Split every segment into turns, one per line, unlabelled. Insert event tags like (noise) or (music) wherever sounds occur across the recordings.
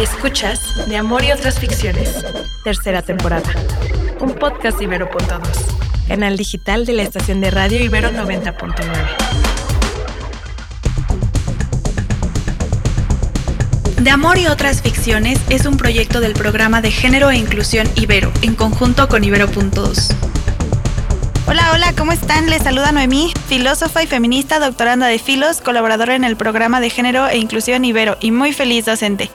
Escuchas De Amor y otras ficciones, tercera temporada. Un podcast Ibero.2, canal digital de la estación de radio Ibero 90.9. De Amor y otras ficciones es un proyecto del programa de género e inclusión Ibero, en conjunto con Ibero.2. Hola, hola, ¿cómo están? Les saluda Noemí, filósofa y feminista, doctoranda de Filos, colaboradora en el programa de género e inclusión Ibero y muy feliz docente.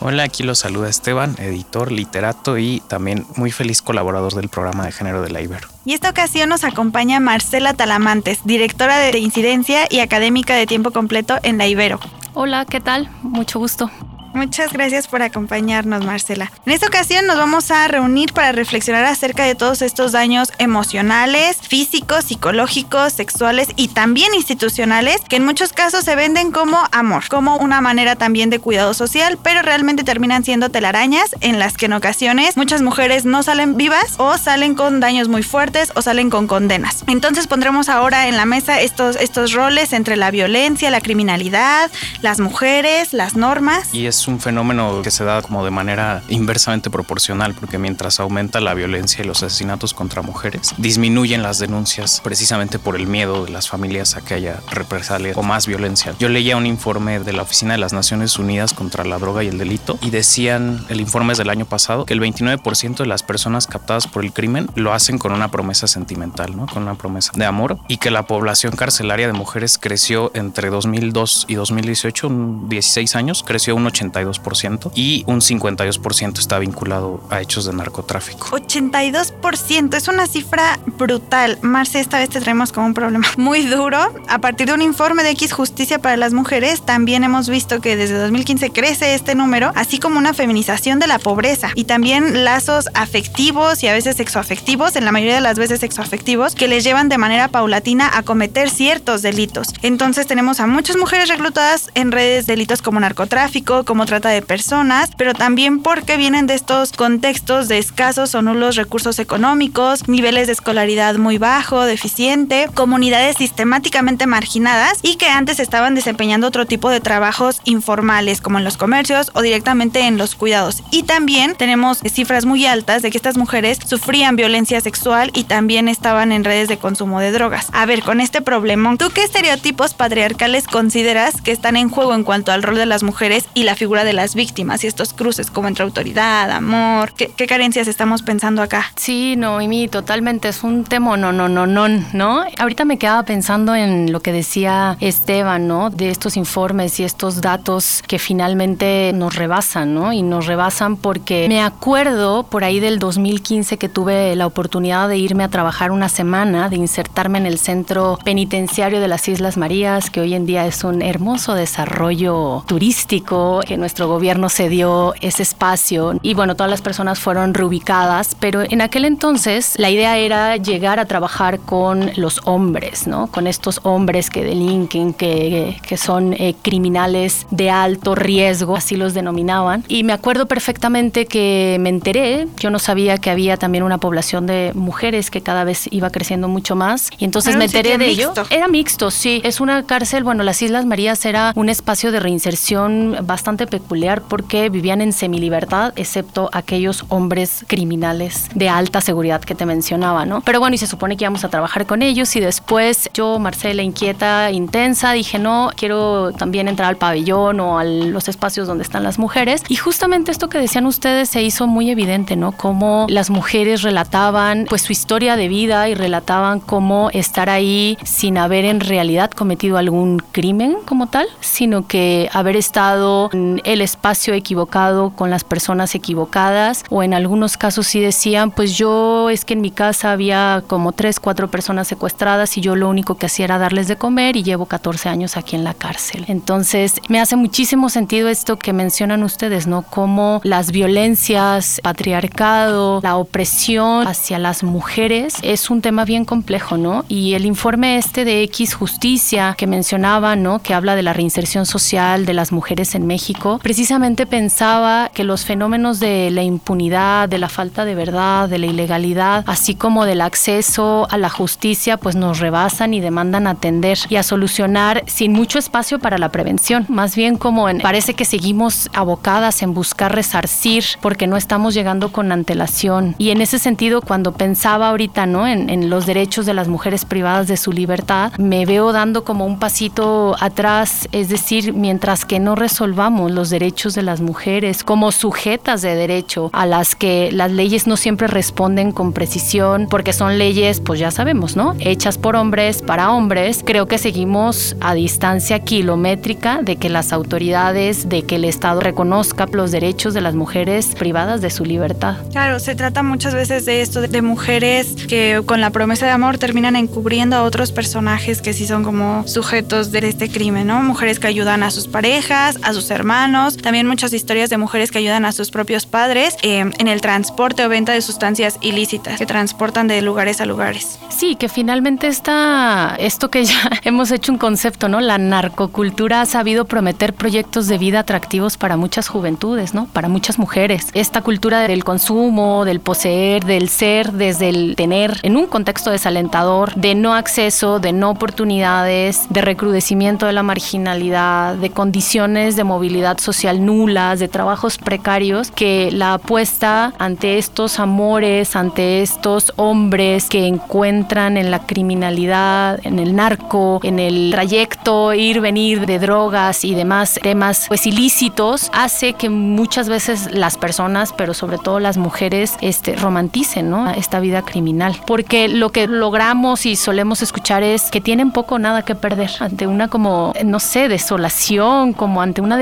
Hola, aquí los saluda Esteban, editor, literato y también muy feliz colaborador del programa de género de la Ibero.
Y esta ocasión nos acompaña Marcela Talamantes, directora de incidencia y académica de tiempo completo en la Ibero.
Hola, ¿qué tal? Mucho gusto.
Muchas gracias por acompañarnos, Marcela. En esta ocasión nos vamos a reunir para reflexionar acerca de todos estos daños emocionales, físicos, psicológicos, sexuales y también institucionales que en muchos casos se venden como amor, como una manera también de cuidado social, pero realmente terminan siendo telarañas en las que en ocasiones muchas mujeres no salen vivas o salen con daños muy fuertes o salen con condenas. Entonces pondremos ahora en la mesa estos, estos roles entre la violencia, la criminalidad, las mujeres, las normas.
Un fenómeno que se da como de manera inversamente proporcional, porque mientras aumenta la violencia y los asesinatos contra mujeres, disminuyen las denuncias precisamente por el miedo de las familias a que haya represalias o más violencia. Yo leía un informe de la Oficina de las Naciones Unidas contra la Droga y el Delito y decían, el informe es del año pasado, que el 29% de las personas captadas por el crimen lo hacen con una promesa sentimental, ¿no? con una promesa de amor, y que la población carcelaria de mujeres creció entre 2002 y 2018, un 16 años, creció un 80 82% y un 52% está vinculado a hechos de narcotráfico.
82% es una cifra brutal. Marce, esta vez te traemos como un problema (laughs) muy duro. A partir de un informe de X Justicia para las Mujeres, también hemos visto que desde 2015 crece este número, así como una feminización de la pobreza y también lazos afectivos y a veces sexoafectivos, en la mayoría de las veces sexoafectivos, que les llevan de manera paulatina a cometer ciertos delitos. Entonces tenemos a muchas mujeres reclutadas en redes de delitos como narcotráfico, como trata de personas, pero también porque vienen de estos contextos de escasos o nulos recursos económicos, niveles de escolaridad muy bajo, deficiente, comunidades sistemáticamente marginadas y que antes estaban desempeñando otro tipo de trabajos informales como en los comercios o directamente en los cuidados. Y también tenemos cifras muy altas de que estas mujeres sufrían violencia sexual y también estaban en redes de consumo de drogas. A ver, con este problema, ¿tú qué estereotipos patriarcales consideras que están en juego en cuanto al rol de las mujeres y la figura de las víctimas y estos cruces como entre autoridad, amor. ¿Qué, carencias estamos pensando acá?
Sí, no, y mi totalmente es un tema no, no, no, no, ¿no? Ahorita me quedaba pensando en lo que decía Esteban, ¿no? De estos informes y estos datos que finalmente nos rebasan, ¿no? Y nos rebasan porque me acuerdo por ahí del 2015 que tuve la oportunidad de irme a trabajar una semana, de insertarme en el centro penitenciario de las Islas Marías, que hoy en día es un hermoso desarrollo turístico nuestro gobierno se dio ese espacio y bueno, todas las personas fueron reubicadas, pero en aquel entonces la idea era llegar a trabajar con los hombres, ¿no? Con estos hombres que delinquen, que, que son eh, criminales de alto riesgo, así los denominaban. Y me acuerdo perfectamente que me enteré, yo no sabía que había también una población de mujeres que cada vez iba creciendo mucho más y entonces me enteré de ello. Era mixto, sí. Es una cárcel, bueno, las Islas Marías era un espacio de reinserción bastante peculiar porque vivían en semilibertad, excepto aquellos hombres criminales de alta seguridad que te mencionaba, ¿no? Pero bueno, y se supone que íbamos a trabajar con ellos y después yo, Marcela, inquieta, intensa, dije, no, quiero también entrar al pabellón o a los espacios donde están las mujeres. Y justamente esto que decían ustedes se hizo muy evidente, ¿no? Cómo las mujeres relataban pues su historia de vida y relataban cómo estar ahí sin haber en realidad cometido algún crimen como tal, sino que haber estado en el espacio equivocado con las personas equivocadas o en algunos casos sí decían pues yo es que en mi casa había como tres, cuatro personas secuestradas y yo lo único que hacía era darles de comer y llevo 14 años aquí en la cárcel. Entonces me hace muchísimo sentido esto que mencionan ustedes, ¿no? Como las violencias, patriarcado, la opresión hacia las mujeres es un tema bien complejo, ¿no? Y el informe este de X Justicia que mencionaba, ¿no? Que habla de la reinserción social de las mujeres en México México, precisamente pensaba que los fenómenos de la impunidad, de la falta de verdad, de la ilegalidad, así como del acceso a la justicia, pues nos rebasan y demandan atender y a solucionar sin mucho espacio para la prevención. Más bien como en, parece que seguimos abocadas en buscar resarcir porque no estamos llegando con antelación. Y en ese sentido, cuando pensaba ahorita ¿no? en, en los derechos de las mujeres privadas de su libertad, me veo dando como un pasito atrás, es decir, mientras que no resolvamos los derechos de las mujeres como sujetas de derecho a las que las leyes no siempre responden con precisión, porque son leyes, pues ya sabemos, ¿no? Hechas por hombres, para hombres, creo que seguimos a distancia kilométrica de que las autoridades, de que el Estado reconozca los derechos de las mujeres privadas de su libertad.
Claro, se trata muchas veces de esto, de mujeres que con la promesa de amor terminan encubriendo a otros personajes que sí son como sujetos de este crimen, ¿no? Mujeres que ayudan a sus parejas, a sus hermanos, también muchas historias de mujeres que ayudan a sus propios padres eh, en el transporte o venta de sustancias ilícitas que transportan de lugares a lugares.
Sí, que finalmente está esto que ya (laughs) hemos hecho un concepto, ¿no? La narcocultura ha sabido prometer proyectos de vida atractivos para muchas juventudes, ¿no? Para muchas mujeres. Esta cultura del consumo, del poseer, del ser, desde el tener, en un contexto desalentador, de no acceso, de no oportunidades, de recrudecimiento de la marginalidad, de condiciones de movilidad social nulas, de trabajos precarios, que la apuesta ante estos amores, ante estos hombres que encuentran en la criminalidad, en el narco, en el trayecto ir, venir de drogas y demás temas pues ilícitos, hace que muchas veces las personas, pero sobre todo las mujeres, este, romanticen esta vida criminal. Porque lo que logramos y solemos escuchar es que tienen poco o nada que perder ante una como, no sé, desolación, como ante una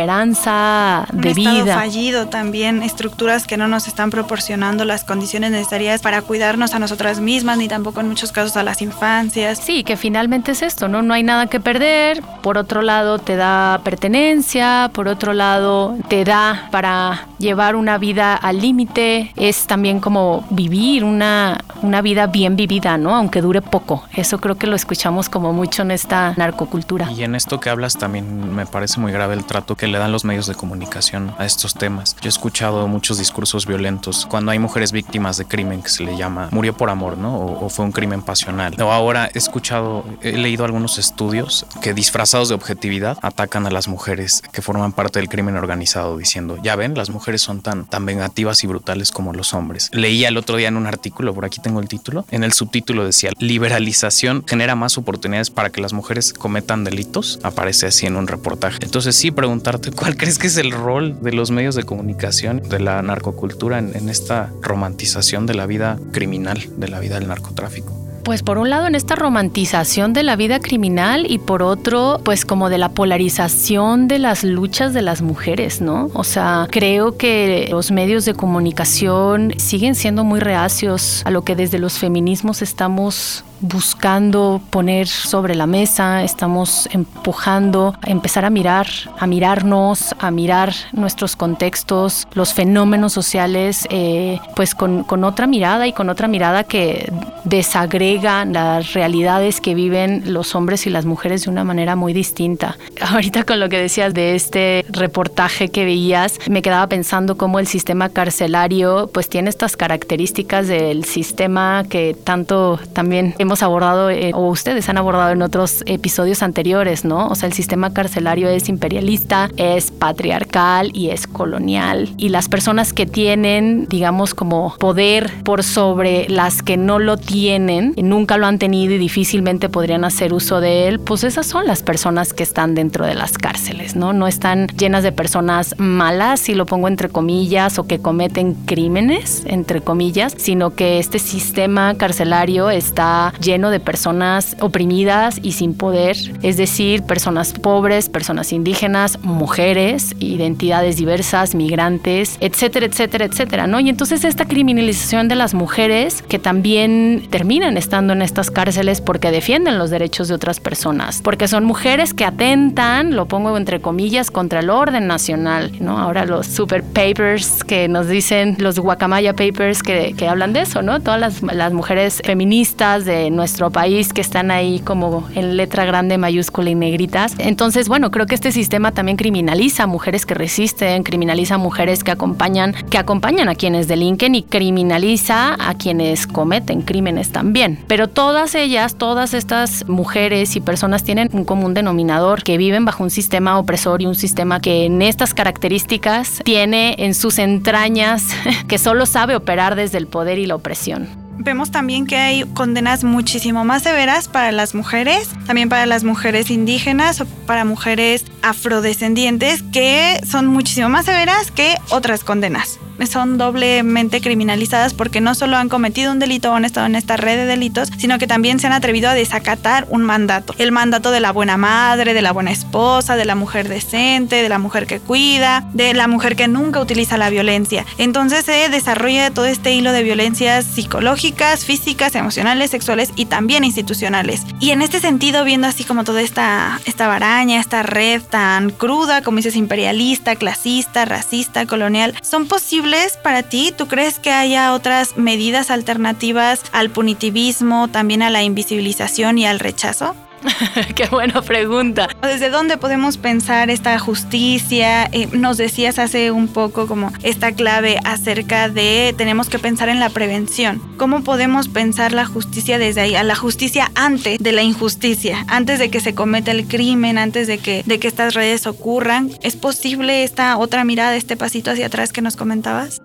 desesperanza de
Un
vida.
fallido también, estructuras que no nos están proporcionando las condiciones necesarias para cuidarnos a nosotras mismas, ni tampoco en muchos casos a las infancias.
Sí, que finalmente es esto, ¿no? No hay nada que perder. Por otro lado, te da pertenencia. Por otro lado, te da para llevar una vida al límite. Es también como vivir una, una vida bien vivida, ¿no? Aunque dure poco. Eso creo que lo escuchamos como mucho en esta narcocultura.
Y en esto que hablas también me parece muy grave el trato que le dan los medios de comunicación a estos temas. Yo he escuchado muchos discursos violentos cuando hay mujeres víctimas de crimen que se le llama murió por amor, ¿no? O, fue un crimen pasional. Ahora he escuchado, he leído algunos estudios que disfrazados de objetividad atacan a las mujeres que forman parte del crimen organizado diciendo, ya ven, las mujeres son tan, tan vengativas y brutales como los hombres. Leía el otro día en un artículo, por aquí tengo el título, en el subtítulo decía, liberalización genera más oportunidades para que las mujeres cometan delitos, aparece así en un reportaje. Entonces sí, (laughs) ¿cuál crees que es el rol de los medios de comunicación, de la narcocultura en esta romantización de la vida criminal, de la vida del narcotráfico?
Pues por un lado en esta romantización de la vida criminal y por otro pues como de la polarización de las luchas de las mujeres, ¿no? O sea, creo que los medios de comunicación siguen siendo muy reacios a lo que desde los feminismos estamos buscando poner sobre la mesa, estamos empujando a empezar a mirar, a mirarnos, a mirar nuestros contextos, los fenómenos sociales, eh, pues con, con, otra mirada y con otra mirada que desagrega las realidades que viven los hombres y las mujeres de una manera muy distinta. Ahorita con lo que decías de este reportaje que veías, me quedaba pensando cómo el sistema carcelario pues tiene estas características del sistema que tanto también hemos hemos abordado eh, o ustedes han abordado en otros episodios anteriores, ¿no? O sea, el sistema carcelario es imperialista, es patriarcal y es colonial. Y las personas que tienen, digamos, como poder por sobre las que no lo tienen, nunca lo han tenido y difícilmente podrían hacer uso de él, pues esas son las personas que están dentro de las cárceles, ¿no? No están llenas de personas malas, si lo pongo entre comillas, o que cometen crímenes, entre comillas, sino que este sistema carcelario está lleno de personas oprimidas y sin poder, es decir, personas pobres, personas indígenas, mujeres, identidades diversas, migrantes, etcétera, etcétera, etcétera, ¿no? Y entonces esta criminalización de las mujeres que también termina en estando en estas cárceles porque defienden los derechos de otras personas, porque son mujeres que atentan, lo pongo entre comillas, contra el orden nacional, ¿no? Ahora los super papers que nos dicen, los guacamaya papers que, que hablan de eso, ¿no? Todas las, las mujeres feministas de nuestro país que están ahí como en letra grande, mayúscula y negritas. Entonces, bueno, creo que este sistema también criminaliza a mujeres que resisten, criminaliza a mujeres que acompañan, que acompañan a quienes delinquen y criminaliza a quienes cometen crímenes también. Pero todas ellas, todas estas mujeres y personas tienen un común denominador que viven bajo un sistema opresor y un sistema que en estas características tiene en sus entrañas (laughs) que solo sabe operar desde el poder y la opresión
vemos también que hay condenas muchísimo más severas para las mujeres, también para las mujeres indígenas o para mujeres afrodescendientes, que son muchísimo más severas que otras condenas son doblemente criminalizadas porque no solo han cometido un delito o han estado en esta red de delitos, sino que también se han atrevido a desacatar un mandato. El mandato de la buena madre, de la buena esposa, de la mujer decente, de la mujer que cuida, de la mujer que nunca utiliza la violencia. Entonces se desarrolla todo este hilo de violencias psicológicas, físicas, emocionales, sexuales y también institucionales. Y en este sentido, viendo así como toda esta, esta baraña, esta red tan cruda, como dices, imperialista, clasista, racista, colonial, son posibles para ti? ¿Tú crees que haya otras medidas alternativas al punitivismo, también a la invisibilización y al rechazo? (laughs)
Qué buena pregunta.
¿Desde dónde podemos pensar esta justicia? Eh, nos decías hace un poco como esta clave acerca de tenemos que pensar en la prevención. ¿Cómo podemos pensar la justicia desde ahí? A la justicia antes de la injusticia, antes de que se cometa el crimen, antes de que, de que estas redes ocurran. ¿Es posible esta otra mirada, este pasito hacia atrás que nos comentabas?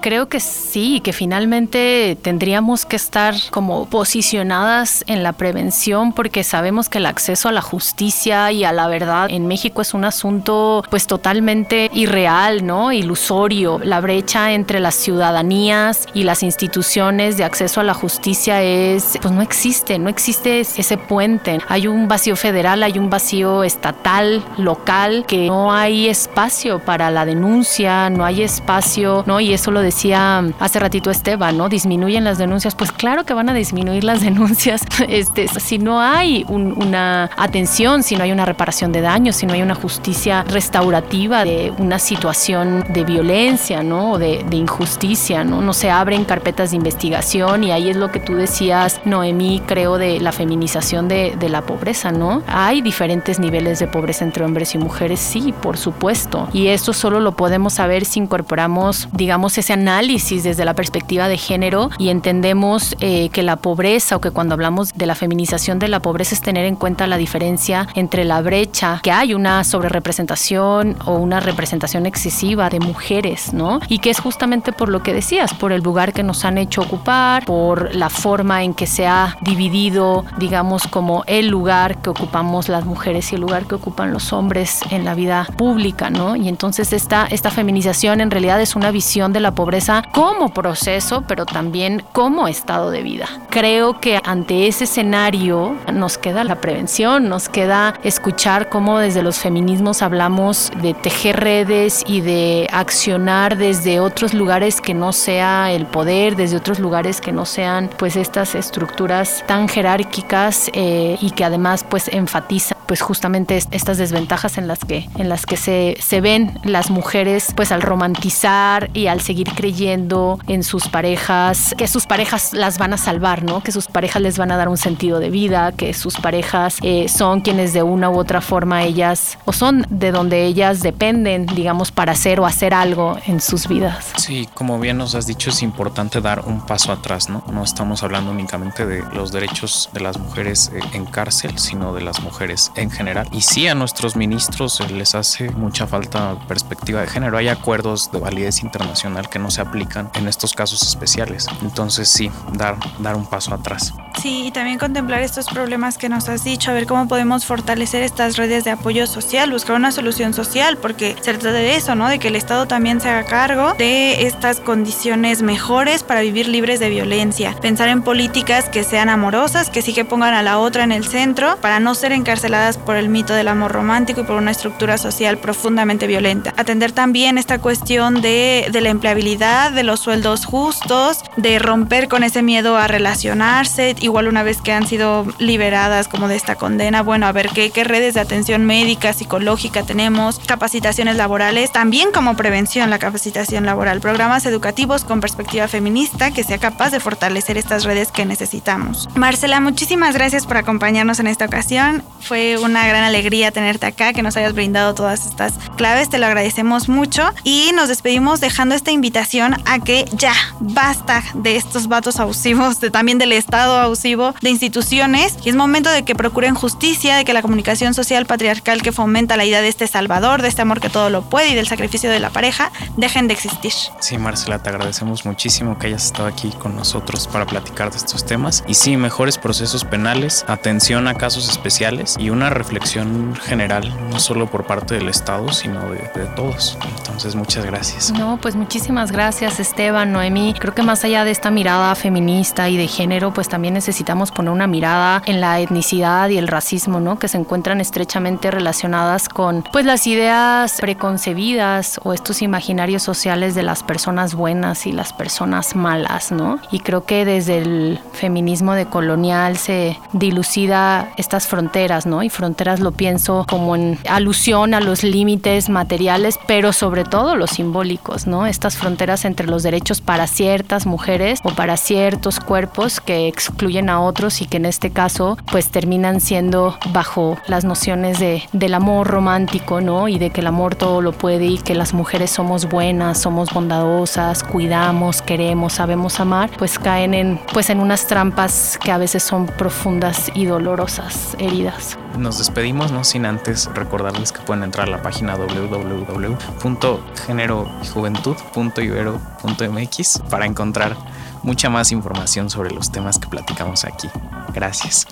Creo que sí, que finalmente tendríamos que estar como posicionadas en la prevención porque sabemos que el acceso a la justicia y a la verdad en México es un asunto pues totalmente irreal, ¿no? Ilusorio. La brecha entre las ciudadanías y las instituciones de acceso a la justicia es pues no existe, no existe ese puente. Hay un vacío federal, hay un vacío estatal, local, que no hay espacio para la denuncia, no hay espacio, ¿no? Y eso lo decía hace ratito Esteban, ¿no? Disminuyen las denuncias. Pues claro que van a disminuir las (laughs) denuncias este, si no hay una atención, si no hay una reparación de daños, si no hay una justicia restaurativa de una situación de violencia, ¿no? O de, injusticia, ¿no? No se abren carpetas de investigación y ahí es lo que tú decías, Noemí, creo, de la feminización de, de la pobreza, ¿no? Hay diferentes niveles de pobreza entre hombres y mujeres, sí, por supuesto. Y eso solo lo podemos saber si incorporamos, digamos, ese análisis desde la perspectiva de género y entendemos eh, que la pobreza o que cuando hablamos de la feminización de la pobreza es tener en cuenta la diferencia entre la brecha, que hay una sobrerepresentación o una representación excesiva de mujeres, ¿no? Y que es justamente por lo que decías, por el lugar que nos han hecho ocupar, por la forma en que se ha dividido, digamos, como el lugar que ocupamos las mujeres y el lugar que ocupan los hombres en la vida pública, ¿no? Y entonces esta, esta feminización en realidad es una visión de la pobreza como proceso, pero también como estado de vida. Creo que ante ese escenario nos queda la prevención, nos queda escuchar cómo desde los feminismos hablamos de tejer redes y de accionar desde otros lugares que no sea el poder, desde otros lugares que no sean pues estas estructuras tan jerárquicas eh, y que además pues enfatizan pues justamente estas desventajas en las que en las que se, se ven las mujeres pues al romantizar y al seguir creyendo en sus parejas, que sus parejas las van a salvar, ¿no? Que sus parejas les van a dar un sentido de vida, que sus parejas eh, son quienes de una u otra forma ellas, o son de donde ellas dependen, digamos, para hacer o hacer algo en sus vidas.
Sí, como bien nos has dicho, es importante dar un paso atrás, ¿no? No estamos hablando únicamente de los derechos de las mujeres eh, en cárcel, sino de las mujeres en general. Y sí, a nuestros ministros les hace mucha falta perspectiva de género. Hay acuerdos de validez internacional que no se aplican en estos casos especiales. Entonces sí, dar, dar un paso atrás.
Sí, y también contemplar estos problemas que nos has dicho, a ver cómo podemos fortalecer estas redes de apoyo social, buscar una solución social, porque se trata de eso, ¿no? De que el Estado también se haga cargo de estas condiciones mejores para vivir libres de violencia. Pensar en políticas que sean amorosas, que sí que pongan a la otra en el centro, para no ser encarcelada marcadas por el mito del amor romántico y por una estructura social profundamente violenta. Atender también esta cuestión de, de la empleabilidad, de los sueldos justos, de romper con ese miedo a relacionarse, igual una vez que han sido liberadas como de esta condena, bueno, a ver qué, qué redes de atención médica, psicológica tenemos, capacitaciones laborales, también como prevención la capacitación laboral, programas educativos con perspectiva feminista que sea capaz de fortalecer estas redes que necesitamos. Marcela, muchísimas gracias por acompañarnos en esta ocasión. Fue una gran alegría tenerte acá, que nos hayas brindado todas estas claves, te lo agradecemos mucho y nos despedimos dejando esta invitación a que ya basta de estos vatos abusivos, de, también del Estado abusivo, de instituciones y es momento de que procuren justicia, de que la comunicación social patriarcal que fomenta la idea de este salvador, de este amor que todo lo puede y del sacrificio de la pareja, dejen de existir.
Sí, Marcela, te agradecemos muchísimo que hayas estado aquí con nosotros para platicar de estos temas. Y sí, mejores procesos penales, atención a casos especiales y una reflexión general, no solo por parte del Estado, sino de, de todos. Entonces, muchas gracias.
No, pues muchísimas gracias, Esteban, Noemí. Creo que más allá de esta mirada feminista y de género, pues también necesitamos poner una mirada en la etnicidad y el racismo, ¿no? Que se encuentran estrechamente relacionadas con, pues, las ideas preconcebidas o estos imaginarios sociales de las personas buenas y las personas malas, ¿no? Y creo que desde el feminismo decolonial se dilucida estas fronteras, ¿no? Y fronteras lo pienso como en alusión a los límites materiales, pero sobre todo los simbólicos, ¿no? Estas fronteras entre los derechos para ciertas mujeres o para ciertos cuerpos que excluyen a otros y que en este caso pues terminan siendo bajo las nociones de, del amor romántico, ¿no? Y de que el amor todo lo puede y que las mujeres somos buenas, somos bondadosas, cuidamos, queremos, sabemos amar, pues caen en pues en unas trampas que a veces son profundas y dolorosas, heridas.
Nos despedimos, no sin antes recordarles que pueden entrar a la página www.generoyjuventud.ibero.mx para encontrar mucha más información sobre los temas que platicamos aquí. Gracias.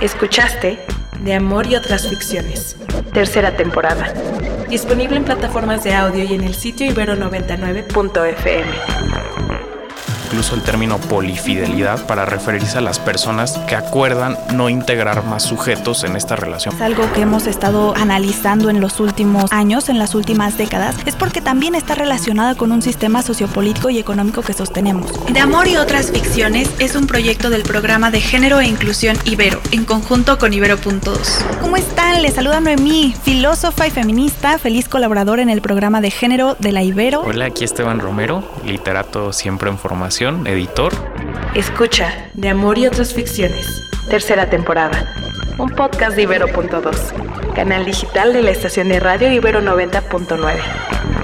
Escuchaste De Amor y otras ficciones. Tercera temporada. Disponible en plataformas de audio y en el sitio ibero99.fm.
Incluso el término polifidelidad para referirse a las personas que acuerdan no integrar más sujetos en esta relación.
Es algo que hemos estado analizando en los últimos años, en las últimas décadas, es porque también está relacionada con un sistema sociopolítico y económico que sostenemos. De Amor y otras ficciones es un proyecto del programa de género e inclusión Ibero, en conjunto con Ibero.2. ¿Cómo están? Les saluda Noemí, filósofa y feminista, feliz colaboradora en el programa de género de la Ibero.
Hola, aquí Esteban Romero, literato siempre en formación, editor.
Escucha De Amor y otras ficciones. Tercera temporada. Un podcast de Ibero.2, canal digital de la estación de radio Ibero 90.9.